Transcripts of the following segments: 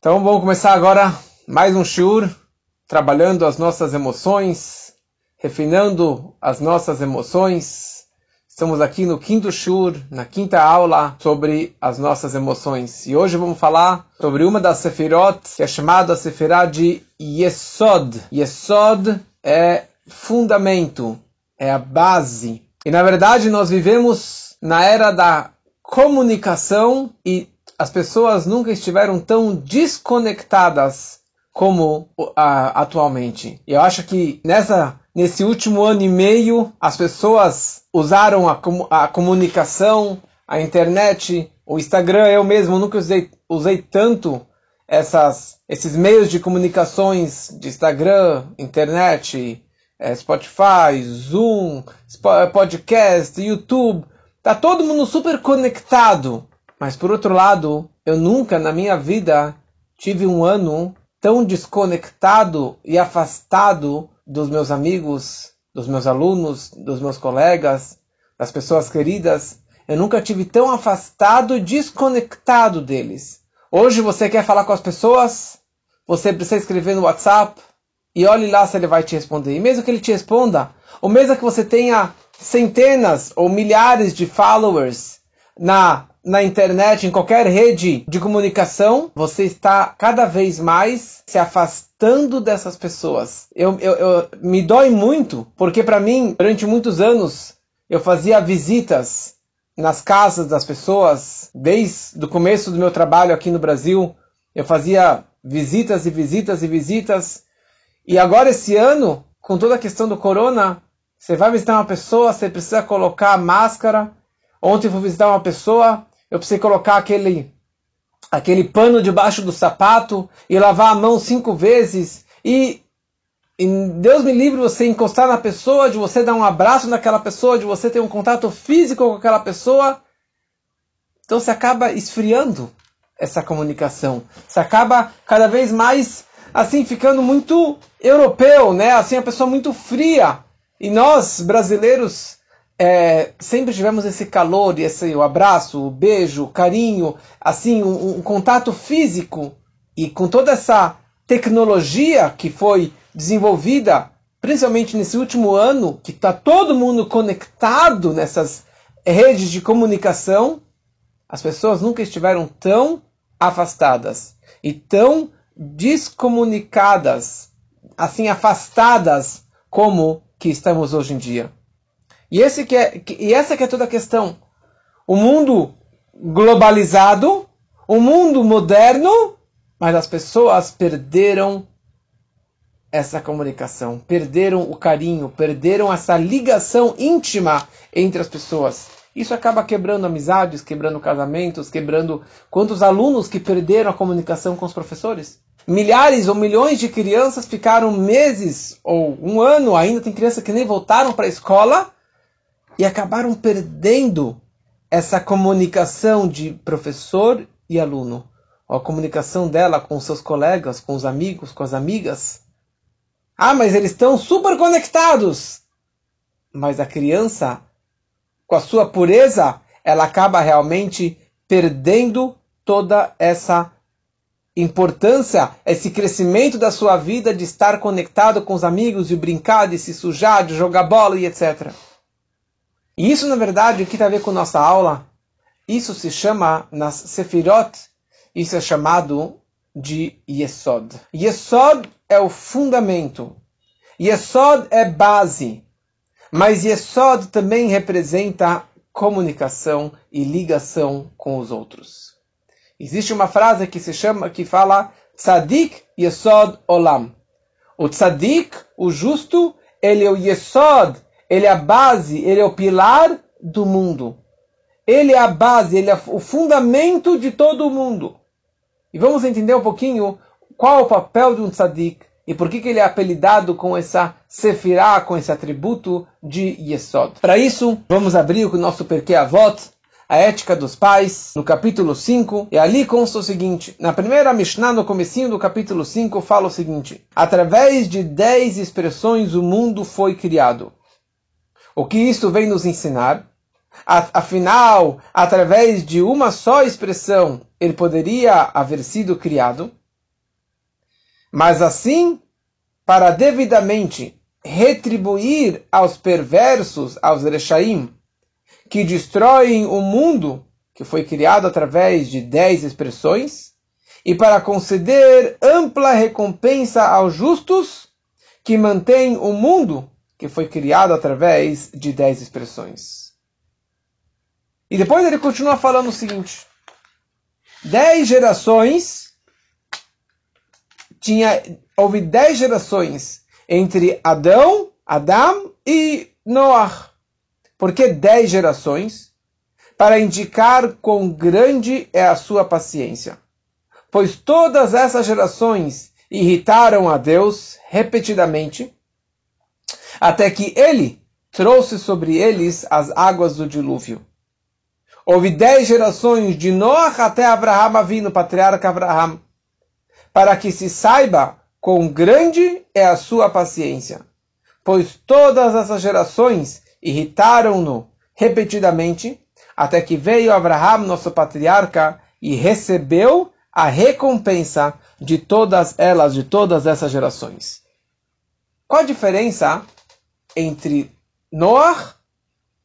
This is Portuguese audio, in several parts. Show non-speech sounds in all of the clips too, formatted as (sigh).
Então vamos começar agora mais um shiur, trabalhando as nossas emoções, refinando as nossas emoções. Estamos aqui no quinto shiur, na quinta aula sobre as nossas emoções. E hoje vamos falar sobre uma das sefirot, que é chamada sefirá de Yesod. Yesod é fundamento, é a base. E na verdade nós vivemos na era da comunicação e as pessoas nunca estiveram tão desconectadas como uh, atualmente. Eu acho que nessa nesse último ano e meio as pessoas usaram a, a comunicação, a internet, o Instagram. Eu mesmo nunca usei, usei tanto essas, esses meios de comunicações de Instagram, internet, é, Spotify, Zoom, podcast, YouTube. Tá todo mundo super conectado. Mas por outro lado, eu nunca na minha vida tive um ano tão desconectado e afastado dos meus amigos, dos meus alunos, dos meus colegas, das pessoas queridas. Eu nunca tive tão afastado e desconectado deles. Hoje você quer falar com as pessoas, você precisa escrever no WhatsApp e olhe lá se ele vai te responder. E mesmo que ele te responda, ou mesmo que você tenha centenas ou milhares de followers na na internet, em qualquer rede de comunicação, você está cada vez mais se afastando dessas pessoas. Eu, eu, eu me dói muito, porque para mim, durante muitos anos, eu fazia visitas nas casas das pessoas, desde o começo do meu trabalho aqui no Brasil, eu fazia visitas e visitas e visitas. E agora esse ano, com toda a questão do corona, você vai visitar uma pessoa, você precisa colocar máscara. Ontem eu fui visitar uma pessoa, eu precisei colocar aquele, aquele pano debaixo do sapato e lavar a mão cinco vezes. E, e Deus me livre você encostar na pessoa, de você dar um abraço naquela pessoa, de você ter um contato físico com aquela pessoa. Então você acaba esfriando essa comunicação. Você acaba cada vez mais assim ficando muito europeu, né? Assim a pessoa muito fria. E nós brasileiros é, sempre tivemos esse calor, esse o abraço, o beijo, o carinho, assim, um, um contato físico e com toda essa tecnologia que foi desenvolvida, principalmente nesse último ano, que está todo mundo conectado nessas redes de comunicação, as pessoas nunca estiveram tão afastadas e tão descomunicadas, assim afastadas como que estamos hoje em dia. E, esse que é, e essa que é toda a questão. O mundo globalizado, o mundo moderno, mas as pessoas perderam essa comunicação, perderam o carinho, perderam essa ligação íntima entre as pessoas. Isso acaba quebrando amizades, quebrando casamentos, quebrando quantos alunos que perderam a comunicação com os professores. Milhares ou milhões de crianças ficaram meses ou um ano, ainda tem crianças que nem voltaram para a escola e acabaram perdendo essa comunicação de professor e aluno, a comunicação dela com seus colegas, com os amigos, com as amigas. Ah, mas eles estão super conectados. Mas a criança, com a sua pureza, ela acaba realmente perdendo toda essa importância, esse crescimento da sua vida de estar conectado com os amigos, de brincar, de se sujar, de jogar bola e etc. E isso, na verdade, o que tem a ver com nossa aula? Isso se chama, nas Sefirot, isso é chamado de Yesod. Yesod é o fundamento. Yesod é base. Mas Yesod também representa comunicação e ligação com os outros. Existe uma frase que se chama, que fala Tzadik Yesod Olam. O Tzadik, o justo, ele é o Yesod, ele é a base, ele é o pilar do mundo. Ele é a base, ele é o fundamento de todo o mundo. E vamos entender um pouquinho qual é o papel de um tzadik e por que, que ele é apelidado com essa sefirá, com esse atributo de Yesod. Para isso, vamos abrir o nosso Perkei Avot, a ética dos pais, no capítulo 5, e ali consta o seguinte, na primeira Mishnah, no comecinho do capítulo 5, fala o seguinte, através de dez expressões o mundo foi criado. O que isto vem nos ensinar? Afinal, através de uma só expressão, ele poderia haver sido criado. mas assim, para devidamente retribuir aos perversos, aos Rechaim, que destroem o mundo que foi criado através de dez expressões, e para conceder ampla recompensa aos justos que mantêm o mundo que foi criado através de dez expressões. E depois ele continua falando o seguinte: dez gerações tinha houve dez gerações entre Adão, Adão e Noah. Por que dez gerações? Para indicar quão grande é a sua paciência. Pois todas essas gerações irritaram a Deus repetidamente, até que ele trouxe sobre eles as águas do dilúvio. Houve dez gerações de Noah até Abraham vindo, patriarca Abraham, para que se saiba quão grande é a sua paciência. Pois todas essas gerações irritaram-no repetidamente, até que veio Abraham, nosso patriarca, e recebeu a recompensa de todas elas, de todas essas gerações. Qual a diferença entre Noah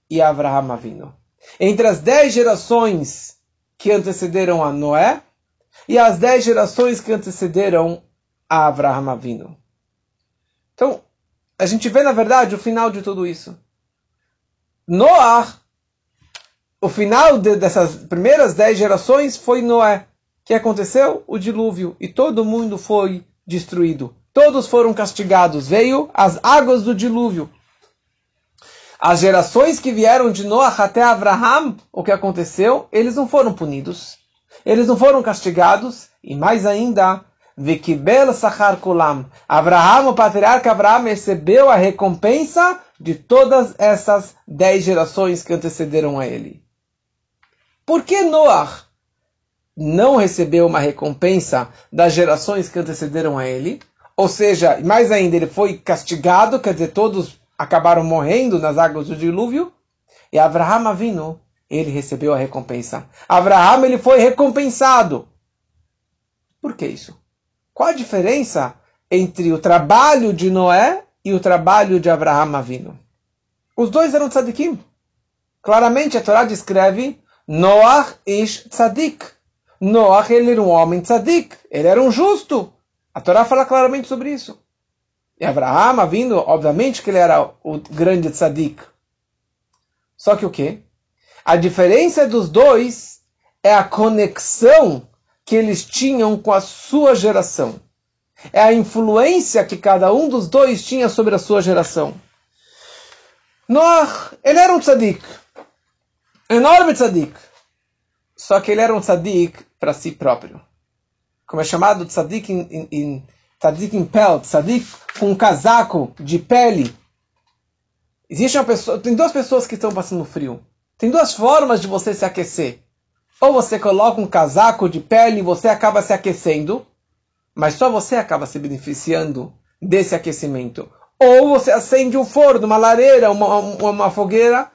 e Abraham Avino? entre as dez gerações que antecederam a Noé e as dez gerações que antecederam a Abraham Avinu. Então, a gente vê, na verdade, o final de tudo isso. Noé, o final de, dessas primeiras dez gerações foi Noé. Que aconteceu? O dilúvio. E todo mundo foi destruído. Todos foram castigados. Veio as águas do dilúvio as gerações que vieram de Noah até Abraham, o que aconteceu? Eles não foram punidos, eles não foram castigados, e mais ainda, Vikibel Sachar Kulam. Abraham, o patriarca Abraham, recebeu a recompensa de todas essas dez gerações que antecederam a ele. Por que Noah não recebeu uma recompensa das gerações que antecederam a ele? Ou seja, mais ainda, ele foi castigado, quer dizer, todos acabaram morrendo nas águas do dilúvio, e Abraham Avinu, ele recebeu a recompensa. Abraham, ele foi recompensado. Por que isso? Qual a diferença entre o trabalho de Noé e o trabalho de Abraham Avinu? Os dois eram tzadikim. Claramente a Torá descreve Noach ish tzadik. Noach ele era um homem tzadik, ele era um justo. A Torá fala claramente sobre isso. E Abraham vindo, obviamente que ele era o grande tzadik. Só que o quê? A diferença dos dois é a conexão que eles tinham com a sua geração. É a influência que cada um dos dois tinha sobre a sua geração. Noah, ele era um tzadik. Enorme tzadik. Só que ele era um tzadik para si próprio. Como é chamado tzadik em, em tzadik em pele, tzadik com um casaco de pele. Existe uma pessoa, tem duas pessoas que estão passando frio. Tem duas formas de você se aquecer. Ou você coloca um casaco de pele e você acaba se aquecendo, mas só você acaba se beneficiando desse aquecimento. Ou você acende um forno, uma lareira, uma, uma fogueira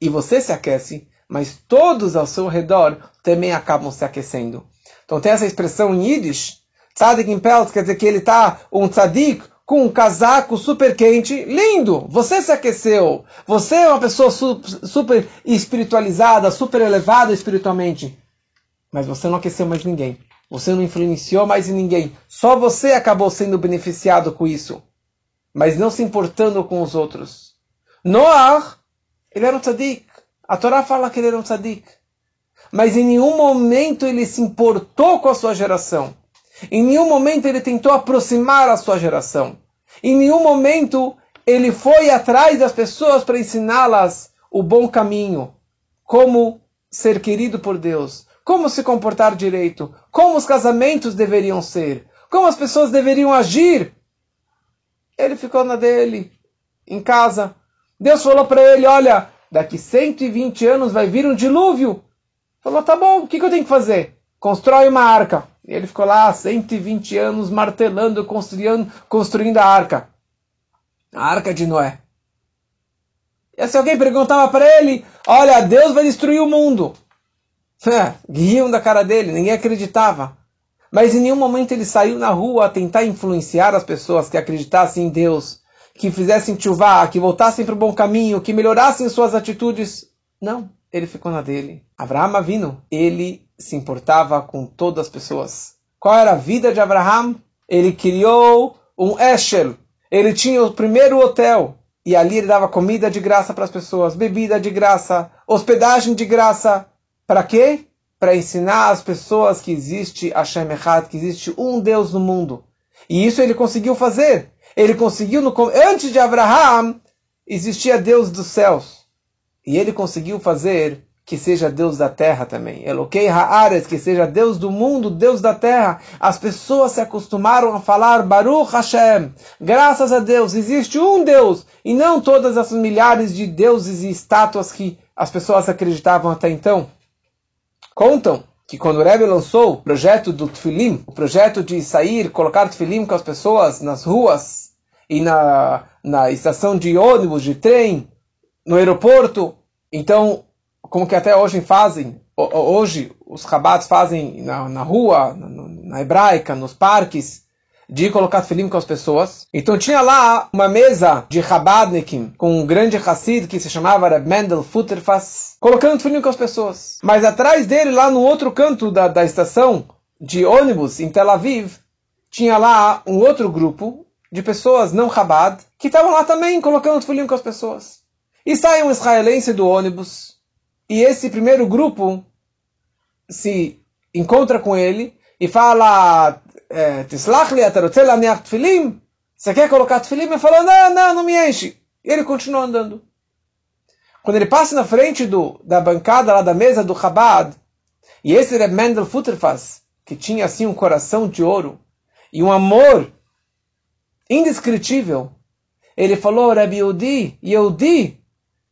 e você se aquece, mas todos ao seu redor também acabam se aquecendo. Então tem essa expressão em Yiddish, Tzadik em Pelt, quer dizer que ele está um tzadik com um casaco super quente, lindo. Você se aqueceu. Você é uma pessoa su super espiritualizada, super elevada espiritualmente. Mas você não aqueceu mais ninguém. Você não influenciou mais ninguém. Só você acabou sendo beneficiado com isso. Mas não se importando com os outros. Noah, ele era um tzadik. A Torá fala que ele era um tzadik. Mas em nenhum momento ele se importou com a sua geração. Em nenhum momento ele tentou aproximar a sua geração. Em nenhum momento ele foi atrás das pessoas para ensiná-las o bom caminho, como ser querido por Deus, como se comportar direito, como os casamentos deveriam ser, como as pessoas deveriam agir. Ele ficou na dele, em casa. Deus falou para ele: Olha, daqui 120 anos vai vir um dilúvio. Falou: Tá bom, o que, que eu tenho que fazer? Constrói uma arca. E ele ficou lá 120 anos martelando, construindo, construindo a arca. A arca de Noé. E se alguém perguntava para ele, olha, Deus vai destruir o mundo. (laughs) É, riam da cara dele, ninguém acreditava. Mas em nenhum momento ele saiu na rua a tentar influenciar as pessoas que acreditassem em Deus, que fizessem chuvá, que voltassem para o bom caminho, que melhorassem suas atitudes. Não, ele ficou na dele. Abraham Avino, ele se importava com todas as pessoas. Qual era a vida de Abraham? Ele criou um Eshel. Ele tinha o primeiro hotel. E ali ele dava comida de graça para as pessoas, bebida de graça, hospedagem de graça. Para quê? Para ensinar as pessoas que existe Hashem Echad, que existe um Deus no mundo. E isso ele conseguiu fazer. Ele conseguiu, no, antes de Abraham, existia Deus dos céus. E ele conseguiu fazer que seja Deus da terra também. Eloquei Haares, que seja Deus do mundo, Deus da terra. As pessoas se acostumaram a falar Baruch Hashem. Graças a Deus, existe um Deus e não todas as milhares de deuses e estátuas que as pessoas acreditavam até então. Contam que quando o Rebbe lançou o projeto do Tfilim, o projeto de sair, colocar Tfilim com as pessoas nas ruas e na, na estação de ônibus, de trem, no aeroporto, então como que até hoje fazem, hoje os rabatos fazem na, na rua, na, na, hebraica, nos parques, de colocar filim com as pessoas. Então tinha lá uma mesa de rabadnikim com um grande Hassid que se chamava Reb Mendel Futterfass, colocando filim com as pessoas. Mas atrás dele, lá no outro canto da, da estação de ônibus em Tel Aviv, tinha lá um outro grupo de pessoas não rabad que estavam lá também colocando filim com as pessoas. E sai um israelense do ônibus e esse primeiro grupo se encontra com ele e fala: é, Você quer colocar tefilim? Ele falou: Não, não, não me enche. E ele continua andando. Quando ele passa na frente do, da bancada lá da mesa do Chabad, e esse Reb Mendel Futterfass, que tinha assim um coração de ouro e um amor indescritível, ele falou: Reb Yehudi, Yehudi,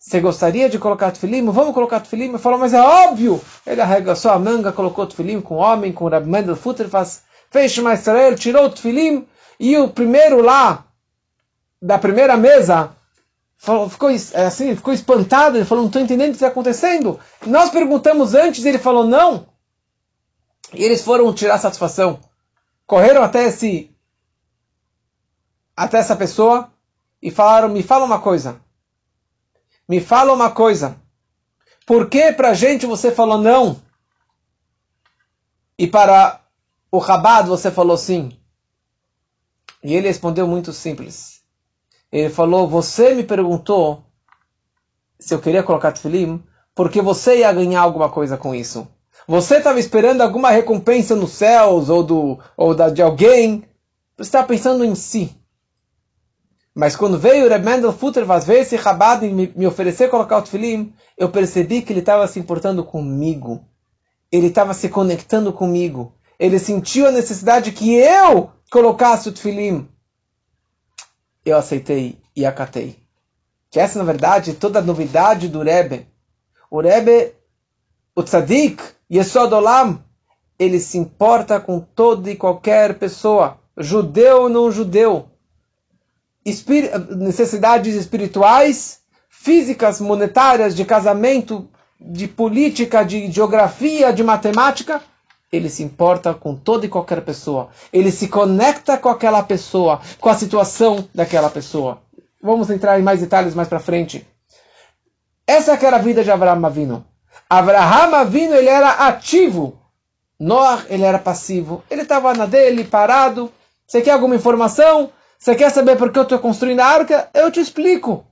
você gostaria de colocar tefilim? Vamos colocar tefilim? Ele falou, mas é óbvio! Ele arregaçou a manga, colocou tefilim com o homem, com o Rab Mendel Futterfass, fez Shema Israel, tirou o tefilim, e o primeiro lá, da primeira mesa, falou, ficou é assim, ficou espantado, ele falou, não estou entendendo o que está acontecendo. Nós perguntamos antes, ele falou, não. E eles foram tirar satisfação. Correram até esse até essa pessoa e falaram, me fala uma coisa me fala uma coisa. Por que para a gente você falou não? E para o Rabado você falou sim? E ele respondeu muito simples. Ele falou: Você me perguntou se eu queria colocar tefilim, porque você ia ganhar alguma coisa com isso. Você estava esperando alguma recompensa nos céus ou, do, ou da, de alguém. Você está pensando em si. Mas quando veio o Reb Mendel veio esse Chabad e me, me oferecer colocar o tefilim, eu percebi que ele estava se importando comigo. Ele estava se conectando comigo. Ele sentiu a necessidade que eu colocasse o tefilim. Eu aceitei e acatei. Que essa, na verdade, é toda a novidade do Rebbe. O Rebbe, o Tzadik, Yesod Olam, ele se importa com toda e qualquer pessoa, judeu ou não judeu necessidades espirituais, físicas, monetárias, de casamento, de política, de geografia, de matemática, ele se importa com toda e qualquer pessoa. Ele se conecta com aquela pessoa, com a situação daquela pessoa. Vamos entrar em mais detalhes mais para frente. Essa que era a vida de Abraham Avino. Abraham Avino ele era ativo. Noah ele era passivo. Ele estava na dele, parado. Você quer alguma informação? Você quer saber por que eu estou construindo a arca? Eu te explico.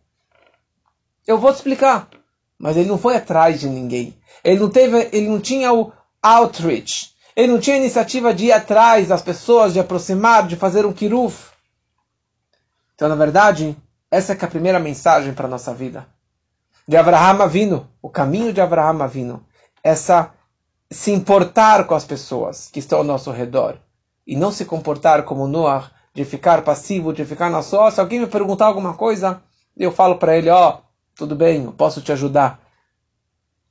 Eu vou te explicar. Mas ele não foi atrás de ninguém. Ele não teve, ele não tinha o outreach. Ele não tinha a iniciativa de ir atrás das pessoas, de aproximar, de fazer um kiruf. Então, na verdade, essa é, é a primeira mensagem para a nossa vida. De Abraham vindo, o caminho de Abraham vindo. Essa se importar com as pessoas que estão ao nosso redor e não se comportar como Noah, de ficar passivo, de ficar na só. Se alguém me perguntar alguma coisa, eu falo para ele, ó, oh, tudo bem, eu posso te ajudar.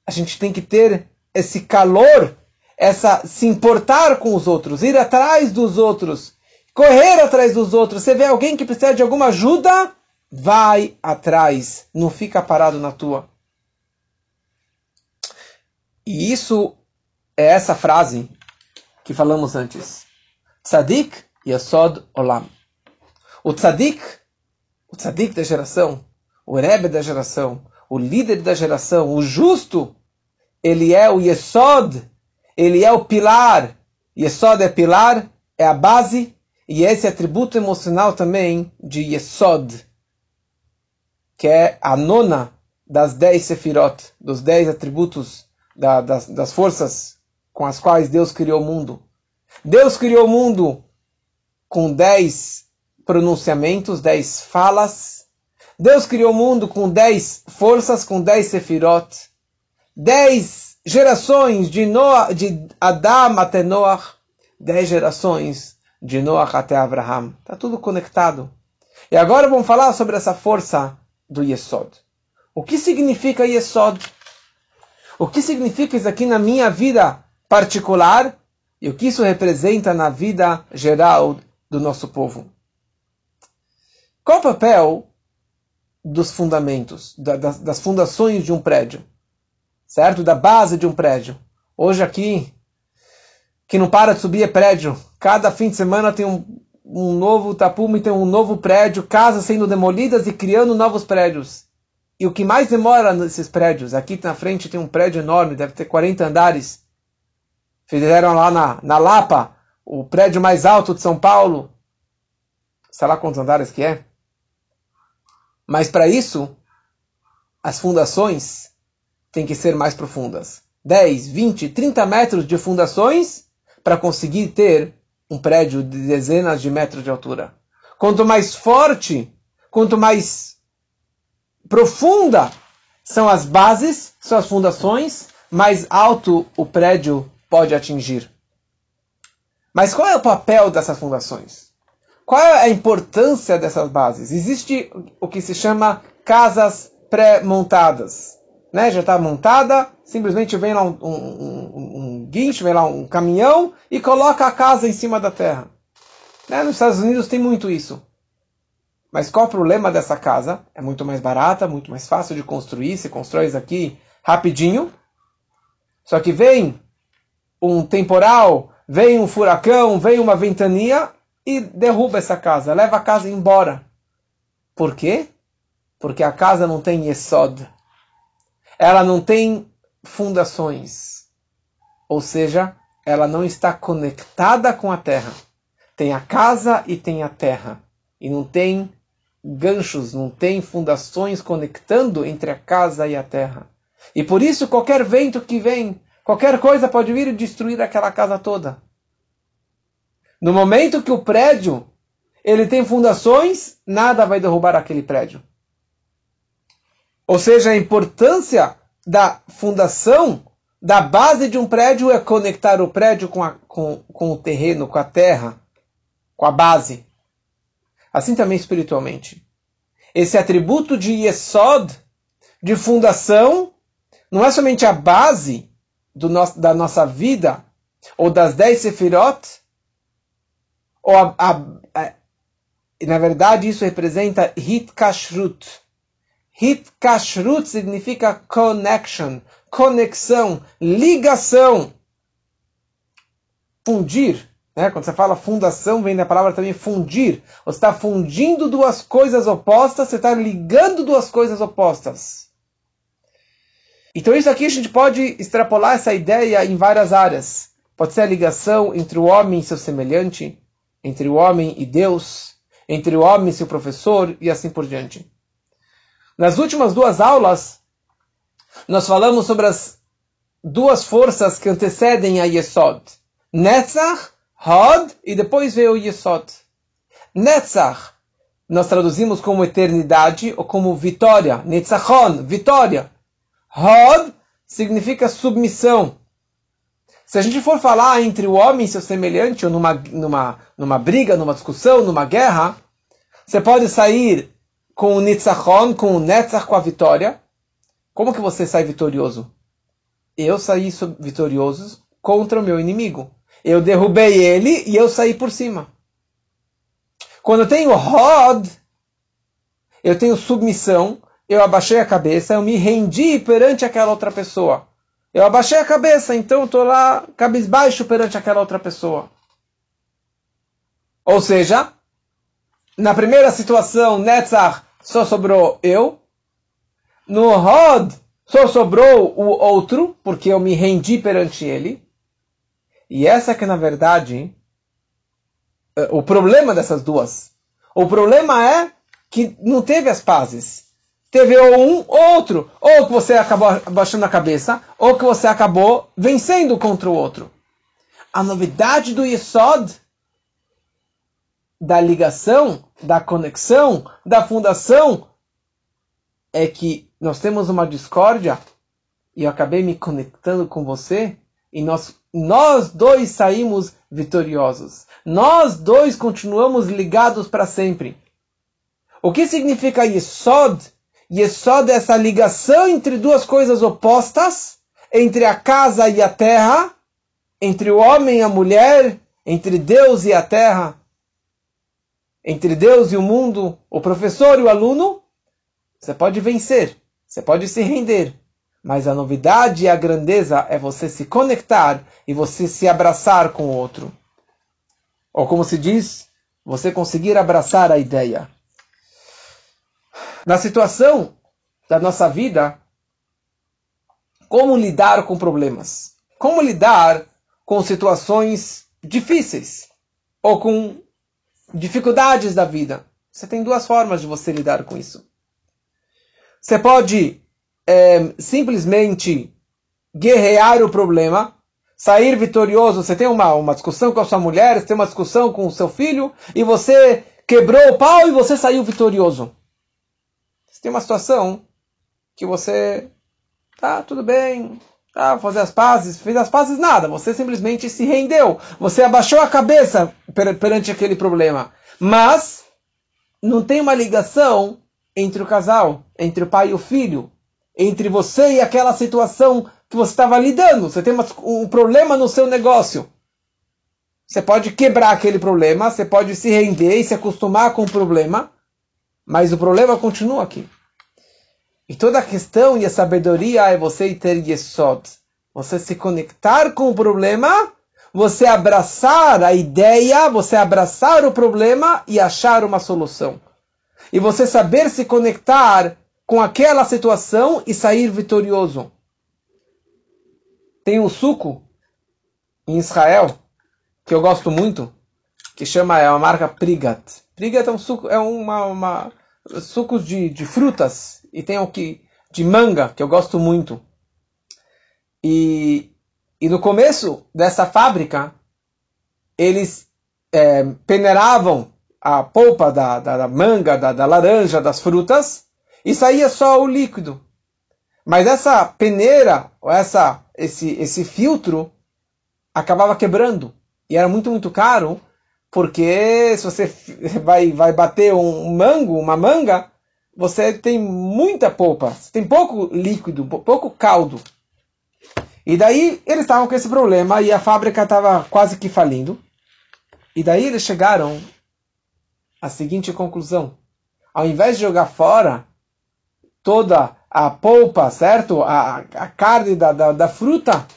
A gente tem que ter esse calor, essa se importar com os outros, ir atrás dos outros, correr atrás dos outros. Você vê alguém que precisa de alguma ajuda, vai atrás, não fica parado na tua. E isso é essa frase que falamos antes. Tzadik Yesod Olam. O Tzadik, o Tzadik da geração, o Rebbe da geração, o líder da geração, o justo, ele é o Yesod, ele é o pilar. Yesod é pilar, é a base, e esse atributo emocional também de Yesod, que é a nona das dez sefirot, dos dez atributos da, das, das forças com as quais Deus criou o mundo. Deus criou o mundo com dez pronunciamentos, dez falas. Deus criou o mundo com dez forças, com dez sefirot. Dez gerações de, Noah, de Adam até Noah. Dez gerações de Noah até Abraham. Está tudo conectado. E agora vamos falar sobre essa força do Yesod. O que significa Yesod? O que significa isso aqui na minha vida particular e o que isso representa na vida geral do nosso povo? Qual o papel dos fundamentos, das, das fundações de um prédio? Certo? Da base de um prédio. Hoje aqui, que não para de subir é prédio. Cada fim de semana tem um, um novo tapume, tem um novo prédio, casas sendo demolidas e criando novos prédios. E o que mais demora nesses prédios, aqui na frente tem um prédio enorme, deve ter 40 andares. Fizeram lá na, na Lapa, o prédio mais alto de São Paulo. Sei lá quantos andares que é. Mas para isso, as fundações têm que ser mais profundas. 10, 20, 30 metros de fundações para conseguir ter um prédio de dezenas de metros de altura. Quanto mais forte, quanto mais profunda são as bases, são as fundações, mais alto o prédio pode atingir. Mas qual é o papel dessas fundações? Qual é a importância dessas bases? Existe o que se chama casas pré-montadas. Né? Já está montada, simplesmente vem lá um, um, um, um, guincho, vem lá um caminhão e coloca a casa em cima da terra. Né? Nos Estados Unidos tem muito isso. Mas qual o problema dessa casa? É muito mais barata, muito mais fácil de construir, se constrói isso aqui rapidinho. Só que vem um temporal, vem um furacão, vem uma ventania e derruba essa casa, leva a casa embora. Por quê? Porque a casa não tem yesod. Ela não tem fundações. Ou seja, ela não está conectada com a terra. Tem a casa e tem a terra. E não tem ganchos, não tem fundações conectando entre a casa e a terra. E por isso qualquer vento que vem, qualquer coisa pode vir e destruir aquela casa toda. No momento que o prédio ele tem fundações, nada vai derrubar aquele prédio. Ou seja, a importância da fundação, da base de um prédio é conectar o prédio com, a, com, com o terreno, com a terra, com a base. Assim também espiritualmente. Esse atributo de Yesod, de fundação, não é somente a base no, da nossa vida, ou das dez sefirot, ou a, a, a, na verdade isso representa hit kashrut. Hit kashrut significa connection, conexão, ligação, fundir. Né? Quando você fala fundação, vem da palavra também fundir. Você está fundindo duas coisas opostas, você está ligando duas coisas opostas. Então isso aqui a gente pode extrapolar essa ideia em várias áreas. Pode ser a ligação entre o homem e seu semelhante, entre o homem e Deus, entre o homem e seu professor e assim por diante. Nas últimas duas aulas, nós falamos sobre as duas forças que antecedem a Yesod. Netzach Hod e depois veio Yesod. Netzach nós traduzimos como eternidade ou como vitória. Netzachon, vitória. Hod significa submissão. Se a gente for falar entre o homem e seu semelhante, ou numa, numa, numa briga, numa discussão, numa guerra, você pode sair com o Nitzachon, com o Netzach, com a vitória. Como que você sai vitorioso? Eu saí vitorioso contra o meu inimigo. Eu derrubei ele e eu saí por cima. Quando eu tenho Rod, eu tenho submissão, eu abaixei a cabeça, eu me rendi perante aquela outra pessoa. Eu abaixei a cabeça, então estou lá cabisbaixo perante aquela outra pessoa. Ou seja, na primeira situação, Netzach, só sobrou eu. No Rod, só sobrou o outro, porque eu me rendi perante ele. E essa que, na verdade, é o problema dessas duas. O problema é que não teve as pazes. Teve um ou outro. Ou que você acabou abaixando a cabeça, ou que você acabou vencendo contra o outro. A novidade do Yesod, da ligação, da conexão, da fundação, é que nós temos uma discórdia e eu acabei me conectando com você e nós, nós dois saímos vitoriosos. Nós dois continuamos ligados para sempre. O que significa Yesod? Yesod é essa ligação entre duas coisas opostas, entre a casa e a terra, entre o homem e a mulher, entre Deus e a terra, entre Deus e o mundo, o professor e o aluno. Você pode vencer, você pode se render, mas a novidade e a grandeza é você se conectar e você se abraçar com o outro. Ou como se diz, você conseguir abraçar a ideia. Na situação da nossa vida, como lidar com problemas? Como lidar com situações difíceis ou com dificuldades da vida? Você tem duas formas de você lidar com isso. Você pode é, simplesmente guerrear o problema, sair vitorioso. Você tem uma, uma discussão com a sua mulher, você tem uma discussão com o seu filho, e você quebrou o pau e você saiu vitorioso. Você tem uma situação que você tá tudo bem, tá fazer as pazes, fez as pazes nada, você simplesmente se rendeu, você abaixou a cabeça per perante aquele problema. Mas não tem uma ligação entre o casal, entre o pai e o filho entre você e aquela situação que você estava lidando. Você tem um problema no seu negócio. Você pode quebrar aquele problema, você pode se render e se acostumar com o problema, mas o problema continua aqui. E toda a questão e a sabedoria é você ter Yesod. Você se conectar com o problema, você abraçar a ideia, você abraçar o problema e achar uma solução. E você saber se conectar com aquela situação e sair vitorioso. Tem um suco em Israel que eu gosto muito, que chama é uma marca Prigat. Prigat é um suco, é uma, uma sucos de, de frutas e tem o que de manga que eu gosto muito. E, e no começo dessa fábrica eles é, peneiravam a polpa da, da, da manga, da, da laranja, das frutas e saía só o líquido. Mas essa peneira, ou essa, esse, esse filtro, acabava quebrando. E era muito, muito caro, porque se você (laughs) vai, vai bater um mango, uma manga, você tem muita polpa, você tem pouco líquido, pouco caldo. E daí eles estavam com esse problema e a fábrica estava quase que falindo. E daí eles chegaram à seguinte conclusão: ao invés de jogar fora toda a polpa, certo? A, a carne da, da, da fruta.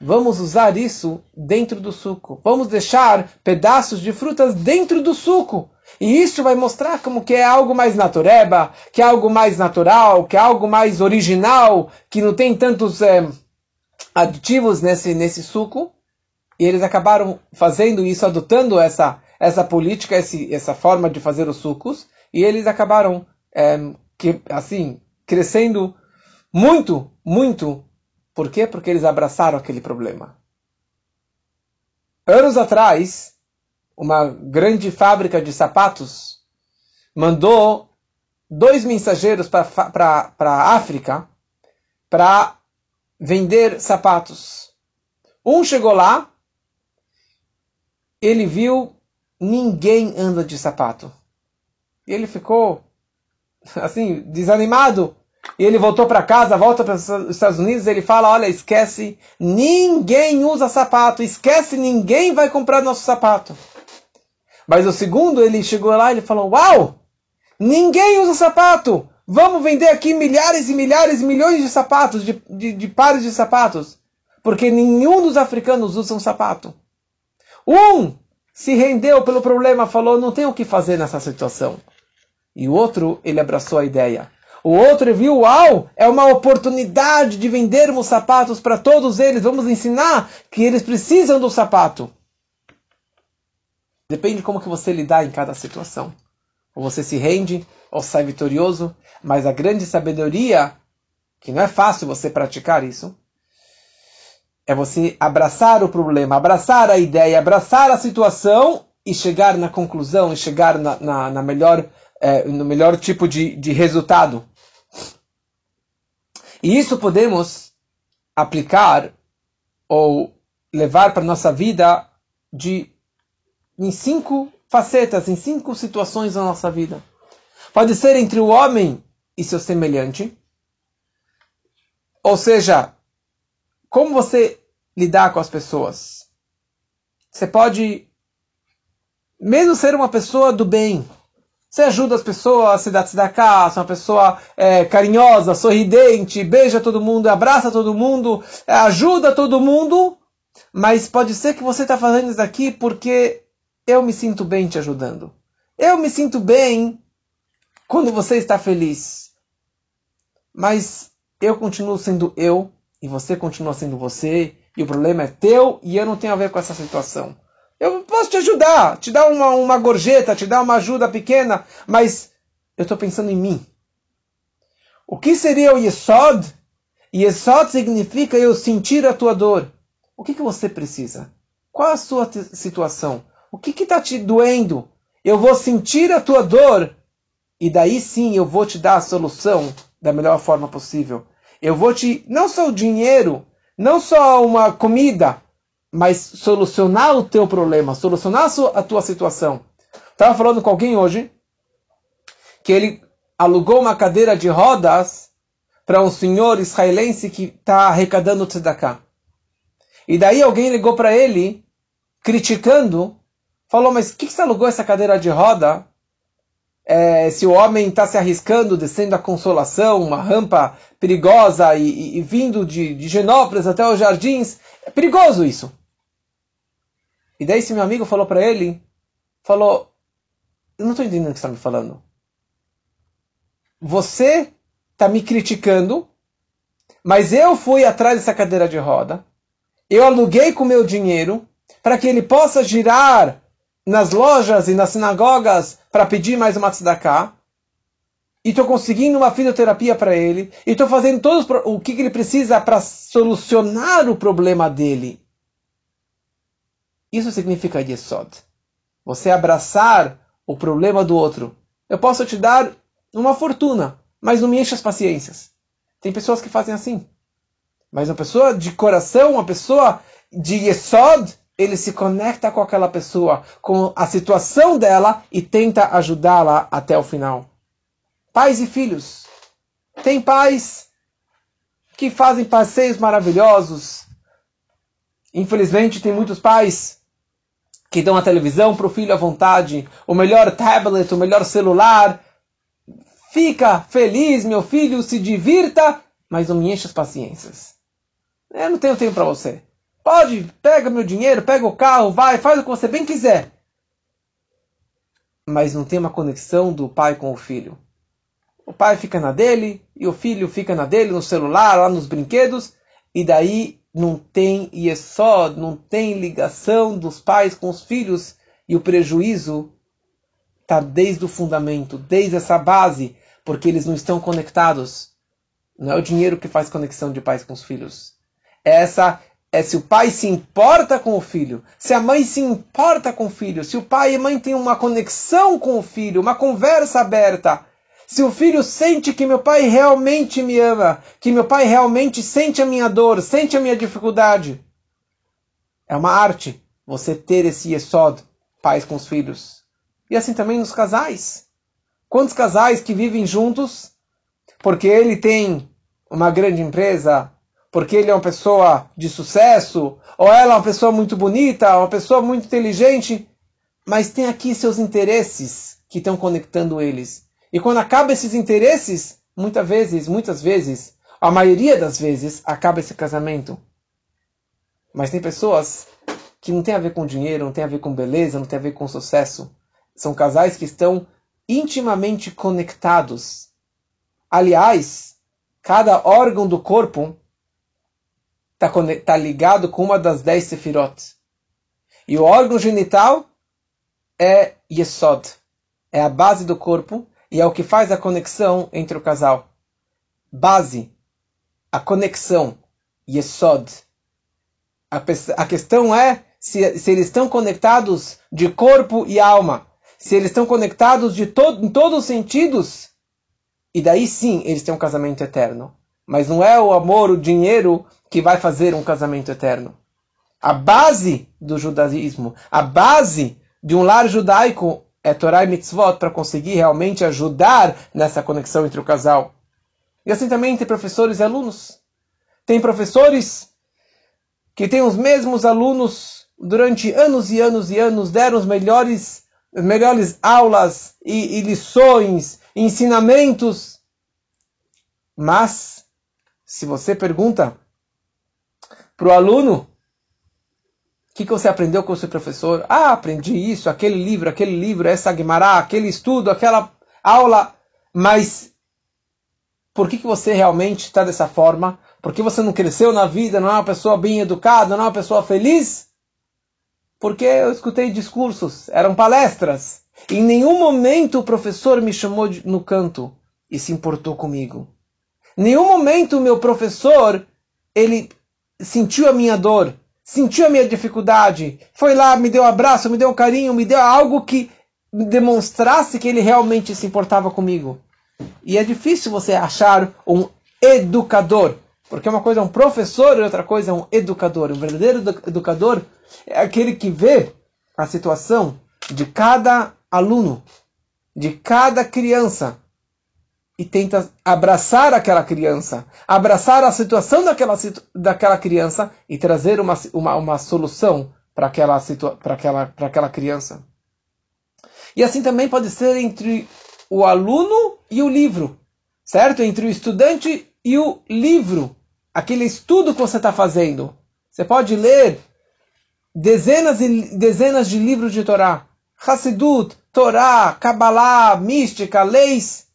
Vamos usar isso dentro do suco. Vamos deixar pedaços de frutas dentro do suco. E isso vai mostrar como que é algo mais natureba, que é algo mais natural, que é algo mais original, que não tem tantos é, aditivos nesse, nesse suco. E eles acabaram fazendo isso, adotando essa, essa política, esse, essa forma de fazer os sucos. E eles acabaram é, que, assim, crescendo muito, muito. Por quê? Porque eles abraçaram aquele problema. Anos atrás, uma grande fábrica de sapatos mandou dois mensageiros para a África para vender sapatos. Um chegou lá, ele viu ninguém anda de sapato. E ele ficou assim, desanimado. E ele voltou para casa, volta para os Estados Unidos, ele fala: Olha, esquece, ninguém usa sapato, esquece, ninguém vai comprar nosso sapato. Mas o segundo, ele chegou lá e ele falou: Uau, ninguém usa sapato, vamos vender aqui milhares e milhares, milhões de sapatos, de, de, de pares de sapatos, porque nenhum dos africanos usa um sapato. Um se rendeu pelo problema, falou, não tem o que fazer nessa situação. E o outro, ele abraçou a ideia. O outro viu, uau, é uma oportunidade de vendermos sapatos para todos eles. Vamos ensinar que eles precisam do sapato. Depende de como que você lidar em cada situação. Ou você se rende, ou sai vitorioso. Mas a grande sabedoria, que não é fácil você praticar isso, é você abraçar o problema, abraçar a ideia, abraçar a situação e chegar na conclusão, e chegar na, na, na melhor, é, no melhor tipo de, de resultado. E isso podemos aplicar ou levar para a nossa vida de, em cinco facetas, em cinco situações da nossa vida. Pode ser entre o homem e seu semelhante, ou seja, como você lidar com as pessoas? Você pode, mesmo ser uma pessoa do bem, você ajuda as pessoas, se dá da casa, uma pessoa é, carinhosa, sorridente, beija todo mundo, abraça todo mundo, é, ajuda todo mundo, mas pode ser que você está fazendo isso aqui porque eu me sinto bem te ajudando. Eu me sinto bem quando você está feliz. Mas eu continuo sendo eu e você continua sendo você e o problema é teu e eu não tenho a ver com essa situação. Eu posso te ajudar, te dar uma, uma gorjeta, te dar uma ajuda pequena, mas eu estou pensando em mim. O que seria o Yesod? Yesod significa eu sentir a tua dor. O que, que você precisa? Qual a sua situação? O que está te doendo? Eu vou sentir a tua dor e daí sim eu vou te dar a solução da melhor forma possível. Eu vou te, não só o dinheiro, não só uma comida, mas solucionar o teu problema, solucionar a tua situação. Estava falando com alguém hoje que ele alugou uma cadeira de rodas para um senhor israelense que está arrecadando tzedakah. E daí alguém ligou para ele, criticando, falou, mas que, que você alugou essa cadeira de roda é, se o homem está se arriscando, descendo a consolação, uma rampa perigosa e, e, e vindo de, de Genópolis até os jardins, é perigoso isso. E daí esse meu amigo falou para ele, falou, eu não estou entendendo o que você está me falando. Você está me criticando, mas eu fui atrás dessa cadeira de roda, eu aluguei com meu dinheiro para que ele possa girar nas lojas e nas sinagogas para pedir mais uma tzedakah, e estou conseguindo uma fisioterapia para ele, e estou fazendo todos o que ele precisa para solucionar o problema dele. Isso significa Yesod. Você abraçar o problema do outro. Eu posso te dar uma fortuna, mas não me enche as paciências. Tem pessoas que fazem assim. Mas uma pessoa de coração, uma pessoa de Yesod, ele se conecta com aquela pessoa, com a situação dela e tenta ajudá-la até o final. Pais e filhos. Tem pais que fazem passeios maravilhosos. Infelizmente, tem muitos pais que dão a televisão para o filho à vontade, o melhor tablet, o melhor celular. Fica feliz, meu filho, se divirta, mas não me enche as paciências. Eu não tenho tempo para você. Pode, pega meu dinheiro, pega o carro, vai, faz o que você bem quiser. Mas não tem uma conexão do pai com o filho. O pai fica na dele e o filho fica na dele, no celular, lá nos brinquedos, e daí não tem e é só, não tem ligação dos pais com os filhos e o prejuízo está desde o fundamento, desde essa base, porque eles não estão conectados. Não é o dinheiro que faz conexão de pais com os filhos. É essa é se o pai se importa com o filho, se a mãe se importa com o filho, se o pai e a mãe têm uma conexão com o filho, uma conversa aberta, se o filho sente que meu pai realmente me ama, que meu pai realmente sente a minha dor, sente a minha dificuldade. É uma arte você ter esse yesod, pais com os filhos. E assim também nos casais. Quantos casais que vivem juntos porque ele tem uma grande empresa, porque ele é uma pessoa de sucesso, ou ela é uma pessoa muito bonita, uma pessoa muito inteligente, mas tem aqui seus interesses que estão conectando eles. E quando acaba esses interesses, muitas vezes, muitas vezes, a maioria das vezes, acaba esse casamento. Mas tem pessoas que não tem a ver com dinheiro, não tem a ver com beleza, não tem a ver com sucesso. São casais que estão intimamente conectados. Aliás, cada órgão do corpo está tá ligado com uma das dez sefirot. E o órgão genital é Yesod, é a base do corpo e é o que faz a conexão entre o casal. Base, a conexão, Yesod. A, a questão é se, se, eles estão conectados de corpo e alma, se eles estão conectados de to, em todos os sentidos, e daí sim eles têm um casamento eterno. Mas não é o amor, o dinheiro que vai fazer um casamento eterno. A base do judaísmo, a base de um lar judaico é Torah e Mitzvot para conseguir realmente ajudar nessa conexão entre o casal. E assim também tem professores e alunos. Tem professores que têm os mesmos alunos durante anos e anos e anos, deram os melhores, as melhores aulas e, e lições, ensinamentos. Mas, se você pergunta para o aluno que, que você aprendeu com o seu professor? Ah, aprendi isso, aquele livro, aquele livro, essa Guimará, aquele estudo, aquela aula. Mas por que, que você realmente está dessa forma? Por que você não cresceu na vida, não é uma pessoa bem educada, não é uma pessoa feliz? Porque eu escutei discursos, eram palestras. Em nenhum momento o professor me chamou no canto e se importou comigo. Em nenhum momento o meu professor ele sentiu a minha dor, sentiu a minha dificuldade, foi lá, me deu um abraço, me deu um carinho, me deu algo que demonstrasse que ele realmente se importava comigo. E é difícil você achar um educador, porque uma coisa é um professor e outra coisa é um educador. Um verdadeiro educador é aquele que vê a situação de cada aluno, de cada criança, e tenta abraçar aquela criança, abraçar a situação daquela, daquela criança e trazer uma, uma, uma solução para aquela, aquela, aquela criança. E assim também pode ser entre o aluno e o livro, certo? Entre o estudante e o livro, aquele estudo que você está fazendo. Você pode ler dezenas e dezenas de livros de Torá, Hassidut, Torá, Kabbalah, mística, leis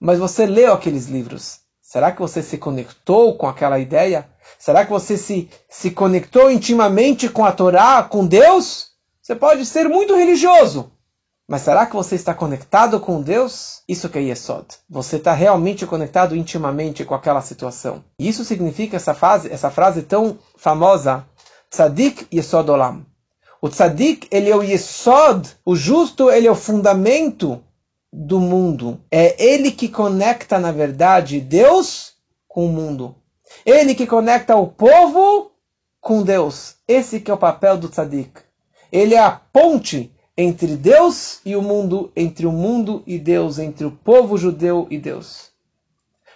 mas você leu aqueles livros. Será que você se conectou com aquela ideia? Será que você se, se conectou intimamente com a Torá, com Deus? Você pode ser muito religioso, mas será que você está conectado com Deus? Isso que é Yesod. Você está realmente conectado intimamente com aquela situação. E isso significa essa frase, essa frase tão famosa, Tzadik Yesod Olam. O Tzadik, ele é o Yesod, o justo, ele é o fundamento do mundo. É ele que conecta, na verdade, Deus com o mundo. Ele que conecta o povo com Deus. Esse que é o papel do tzadik. Ele é a ponte entre Deus e o mundo, entre o mundo e Deus, entre o povo judeu e Deus.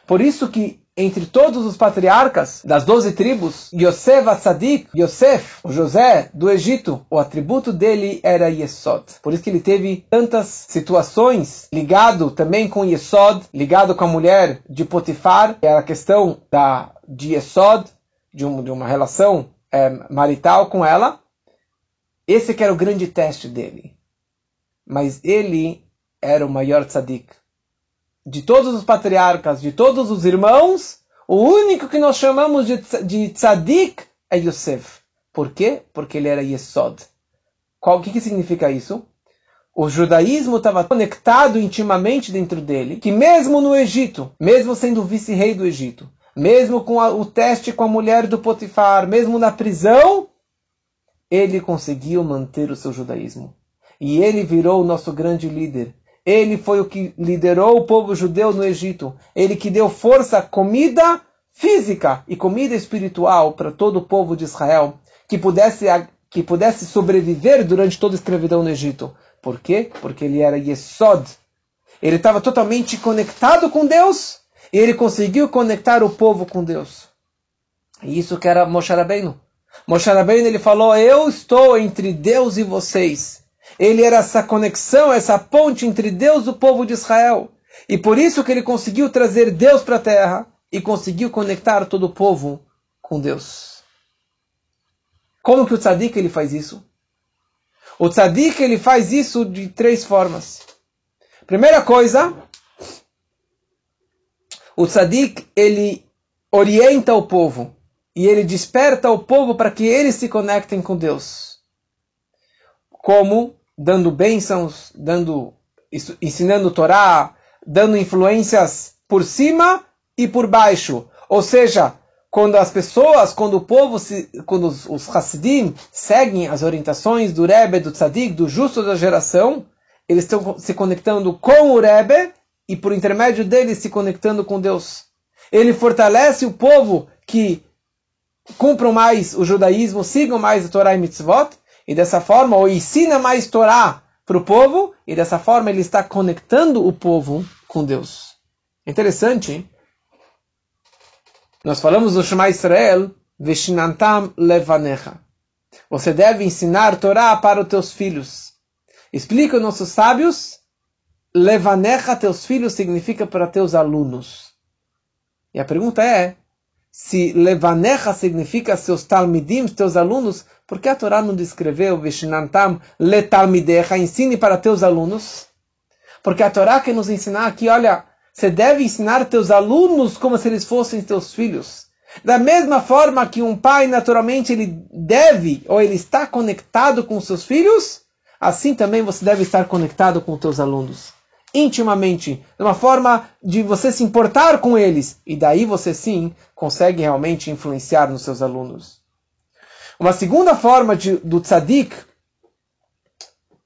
Por isso que entre todos os patriarcas das doze tribos, Yosef Atzadik, Yosef, o José do Egito, o atributo dele era Yesod. Por isso que ele teve tantas situações ligado também com Yesod, ligado com a mulher de Potifar, que era a questão da, de Yesod, de, um, de uma relação é, marital com ela. Esse que era o grande teste dele. Mas ele era o maior tzadik de todos os patriarcas, de todos os irmãos, o único que nós chamamos de, de tzadik é Yosef. Por quê? Porque ele era Yesod. O que, que significa isso? O judaísmo estava conectado intimamente dentro dele, que mesmo no Egito, mesmo sendo vice-rei do Egito, mesmo com a, o teste com a mulher do Potifar, mesmo na prisão, ele conseguiu manter o seu judaísmo. E ele virou o nosso grande líder. Ele foi o que liderou o povo judeu no Egito. Ele que deu força, comida física e comida espiritual para todo o povo de Israel, que pudesse, que pudesse sobreviver durante toda a escravidão no Egito. Por quê? Porque ele era Yesod. Ele estava totalmente conectado com Deus e ele conseguiu conectar o povo com Deus. E isso que era Moshe Rabbeinu. Moshe Rabbeinu ele falou, eu estou entre Deus e vocês. Ele era essa conexão, essa ponte entre Deus e o povo de Israel. E por isso que ele conseguiu trazer Deus para a terra e conseguiu conectar todo o povo com Deus. Como que o tzadik ele faz isso? O tzadik ele faz isso de três formas. Primeira coisa, o tzadik ele orienta o povo e ele desperta o povo para que eles se conectem com Deus. Como dando bênçãos, dando ensinando Torá, dando influências por cima e por baixo. Ou seja, quando as pessoas, quando o povo, se, quando os, os Hassidim seguem as orientações do Rebbe, do Tzadik, do justo da geração, eles estão se conectando com o Rebbe e por intermédio dele se conectando com Deus. Ele fortalece o povo que cumpram mais o judaísmo, sigam mais a Torá e Mitzvot, e dessa forma, ou ensina mais Torá para o povo, e dessa forma ele está conectando o povo com Deus. Interessante? Nós falamos no Shema Israel, Veshinantam levanecha. Você deve ensinar Torá para os teus filhos. Explica nossos sábios, levanecha, teus filhos, significa para teus alunos. E a pergunta é, se levanecha significa seus talmidim, teus alunos, por que a Torá não descreveu Veshinantam letalmidecha, ensine para teus alunos? Porque a Torá quer nos ensinar aqui, olha, você deve ensinar teus alunos como se eles fossem teus filhos. Da mesma forma que um pai, naturalmente, ele deve ou ele está conectado com seus filhos, assim também você deve estar conectado com teus alunos. Intimamente, de uma forma de você se importar com eles. E daí você sim consegue realmente influenciar nos seus alunos. Uma segunda forma de, do tzadik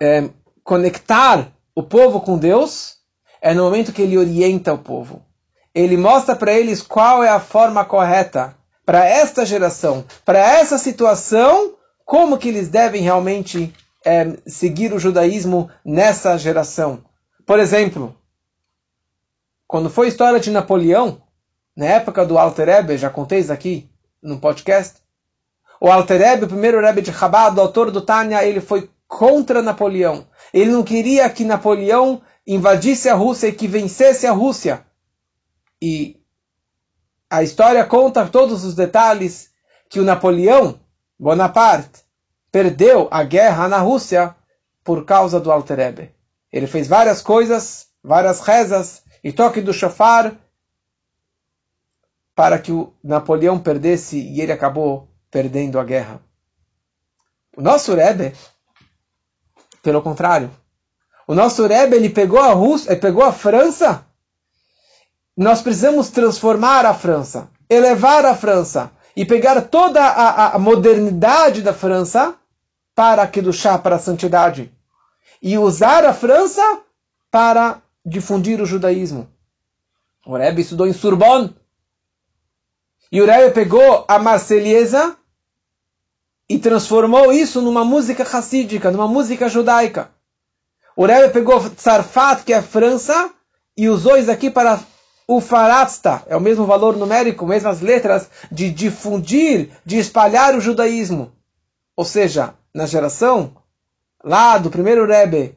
é, conectar o povo com Deus é no momento que ele orienta o povo. Ele mostra para eles qual é a forma correta para esta geração, para essa situação, como que eles devem realmente é, seguir o judaísmo nessa geração. Por exemplo, quando foi a história de Napoleão, na época do Alter Rebbe, já contei isso aqui no podcast, o Alter Rebbe, o primeiro Rebbe de Chabad, autor do Tânia, ele foi contra Napoleão. Ele não queria que Napoleão invadisse a Rússia e que vencesse a Rússia. E a história conta todos os detalhes que o Napoleão Bonaparte perdeu a guerra na Rússia por causa do Alter Rebbe. Ele fez várias coisas, várias rezas e toque do shofar para que o Napoleão perdesse e ele acabou perdendo a guerra. O nosso Rebbe, pelo contrário, o nosso Rebbe, ele pegou a Rússia, ele pegou a França. Nós precisamos transformar a França, elevar a França e pegar toda a, a modernidade da França para do chá para a santidade e usar a França para difundir o judaísmo. O Rebbe estudou em Sorbonne e o Rebbe pegou a Marselhesa e transformou isso numa música racídica, numa música judaica. O Rebbe pegou Tzarfat, que é França, e usou isso aqui para o Faratsta, é o mesmo valor numérico, mesmas letras, de difundir, de espalhar o judaísmo. Ou seja, na geração lá do primeiro Rebbe,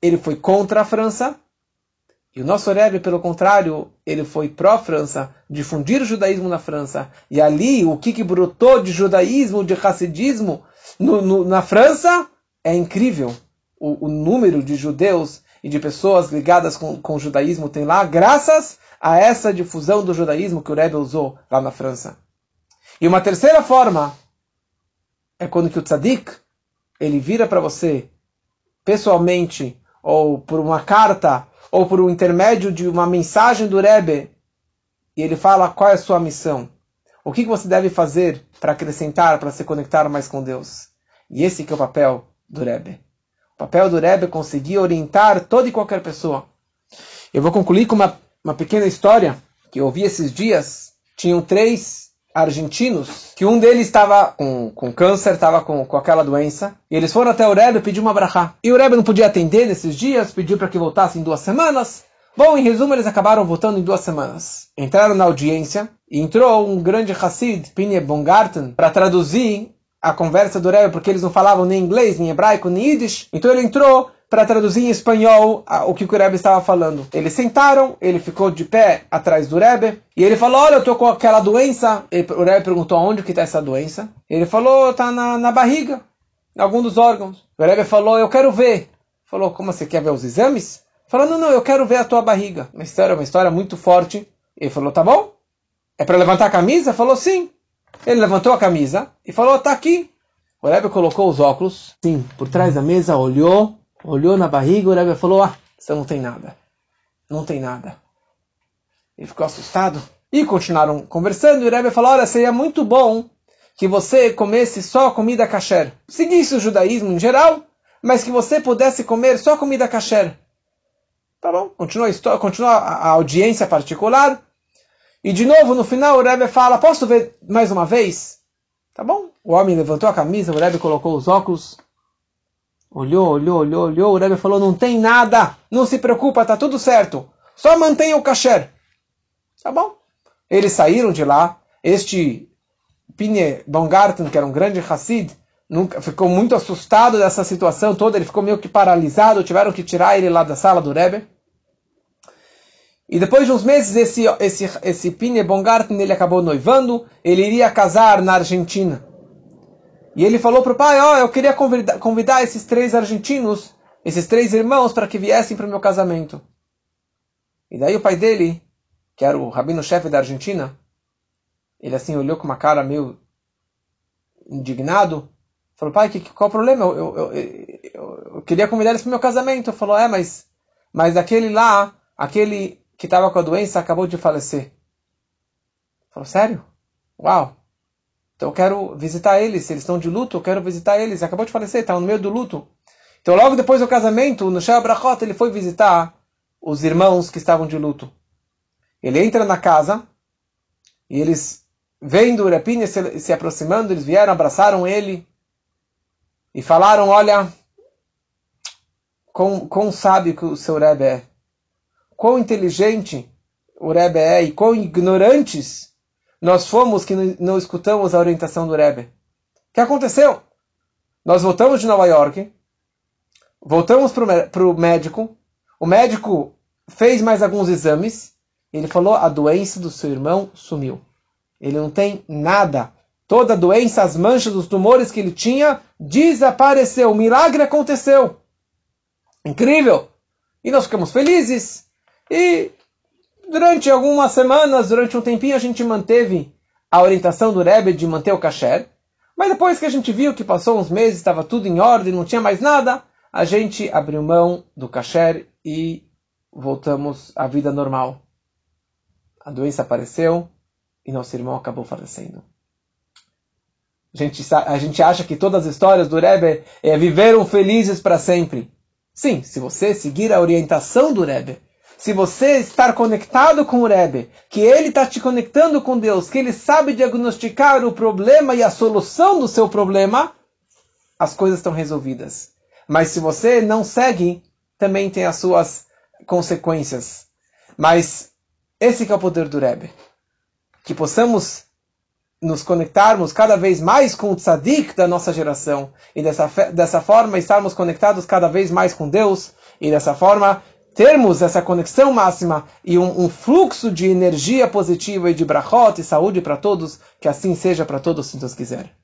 ele foi contra a França, e o nosso Rebbe, pelo contrário, ele foi pró-França, difundir o judaísmo na França. E ali, o que, que brotou de judaísmo, de racidismo no, no, na França, é incrível o, o número de judeus e de pessoas ligadas com, com o judaísmo tem lá, graças a essa difusão do judaísmo que o Rebbe usou lá na França. E uma terceira forma é quando que o tzadik ele vira para você pessoalmente ou por uma carta ou por um intermédio de uma mensagem do Rebbe e ele fala qual é a sua missão. O que você deve fazer para acrescentar, para se conectar mais com Deus? E esse que é o papel do Rebbe. O papel do Rebbe é conseguir orientar toda e qualquer pessoa. Eu vou concluir com uma, uma pequena história que eu ouvi esses dias. Tinham três argentinos, que um deles estava com, com câncer, estava com, com aquela doença, e eles foram até o Rebbe pedir uma brachá. E o Rebbe não podia atender nesses dias, pediu para que voltasse em duas semanas. Bom, em resumo, eles acabaram voltando em duas semanas. Entraram na audiência, e entrou um grande Hassid, Pinye Bongarten, para traduzir a conversa do Rebbe, porque eles não falavam nem inglês, nem hebraico, nem yiddish. Então ele entrou para traduzir em espanhol o que o Rebbe estava falando. Eles sentaram, ele ficou de pé atrás do Rebbe, e ele falou, olha, eu estou com aquela doença. o Rebbe perguntou, onde que está essa doença? Ele falou, está na, na barriga, em algum dos órgãos. O Rebbe falou, eu quero ver. Falou, como você quer ver os exames? Falou, não, não, eu quero ver a tua barriga. Uma história, uma história muito forte. Ele falou, tá bom. É para levantar a camisa? Falou, sim. Ele levantou a camisa e falou, tá aqui. O Rebbe colocou os óculos, sim, por trás da mesa, olhou, olhou na barriga, o Rebbe falou, ah, você não tem nada. Não tem nada. Ele ficou assustado. E continuaram conversando, e o Rebbe falou, olha, seria muito bom que você comesse só comida kasher. Seguisse o judaísmo em geral, mas que você pudesse comer só comida kasher. Tá bom? Continua a, continua a audiência particular. E de novo, no final, o Rebbe fala, posso ver mais uma vez? Tá bom? O homem levantou a camisa, o Rebbe colocou os óculos. Olhou, olhou, olhou, olhou. O Rebbe falou, não tem nada. Não se preocupa, tá tudo certo. Só mantenha o kasher. Tá bom? Eles saíram de lá. Este Pine Baumgarten, que era um grande Hassid, nunca, ficou muito assustado dessa situação toda. Ele ficou meio que paralisado. Tiveram que tirar ele lá da sala do Rebbe. E depois de uns meses, esse, esse, esse Pine Bongarten, ele acabou noivando, ele iria casar na Argentina. E ele falou para o pai, ó, oh, eu queria convidar, convidar esses três argentinos, esses três irmãos, para que viessem para o meu casamento. E daí o pai dele, que era o rabino-chefe da Argentina, ele assim olhou com uma cara meio indignado, falou, pai, que, qual o problema? Eu, eu, eu, eu queria convidar eles para o meu casamento. Falou, é, mas, mas aquele lá, aquele que estava com a doença acabou de falecer. Falou, sério? Uau! Então eu quero visitar eles. Se eles estão de luto, eu quero visitar eles. Acabou de falecer, está no meio do luto. Então logo depois do casamento, no Shah Brachot, ele foi visitar os irmãos que estavam de luto. Ele entra na casa e eles, vendo o Urepine se, se aproximando, eles vieram, abraçaram ele e falaram, olha, quão, quão sábio que o seu Rebbe é quão inteligente o Rebbe é e quão ignorantes nós fomos que não escutamos a orientação do Rebbe. O que aconteceu? Nós voltamos de Nova York, voltamos para o médico, o médico fez mais alguns exames, ele falou, a doença do seu irmão sumiu. Ele não tem nada. Toda a doença, as manchas, os tumores que ele tinha, desapareceu. O milagre aconteceu. Incrível! E nós ficamos felizes. E durante algumas semanas, durante um tempinho, a gente manteve a orientação do Rebbe de manter o kasher. Mas depois que a gente viu que passou uns meses, estava tudo em ordem, não tinha mais nada, a gente abriu mão do kasher e voltamos à vida normal. A doença apareceu e nosso irmão acabou falecendo. A gente, a gente acha que todas as histórias do Rebbe é, viveram felizes para sempre. Sim, se você seguir a orientação do Rebbe, se você estar conectado com o Rebbe, que ele está te conectando com Deus, que ele sabe diagnosticar o problema e a solução do seu problema, as coisas estão resolvidas. Mas se você não segue, também tem as suas consequências. Mas esse é o poder do Rebbe. Que possamos nos conectarmos cada vez mais com o tzadik da nossa geração e dessa, dessa forma estarmos conectados cada vez mais com Deus e dessa forma termos essa conexão máxima e um, um, fluxo de energia positiva e de brachot e saúde para todos, que assim seja para todos, se Deus quiser.